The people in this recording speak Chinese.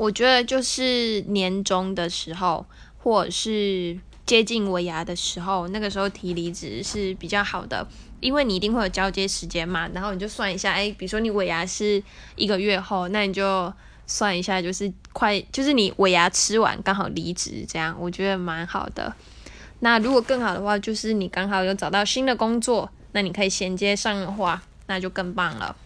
我觉得就是年终的时候，或者是接近尾牙的时候，那个时候提离职是比较好的，因为你一定会有交接时间嘛，然后你就算一下，哎，比如说你尾牙是一个月后，那你就算一下，就是快，就是你尾牙吃完刚好离职，这样我觉得蛮好的。那如果更好的话，就是你刚好有找到新的工作，那你可以衔接上的话，那就更棒了。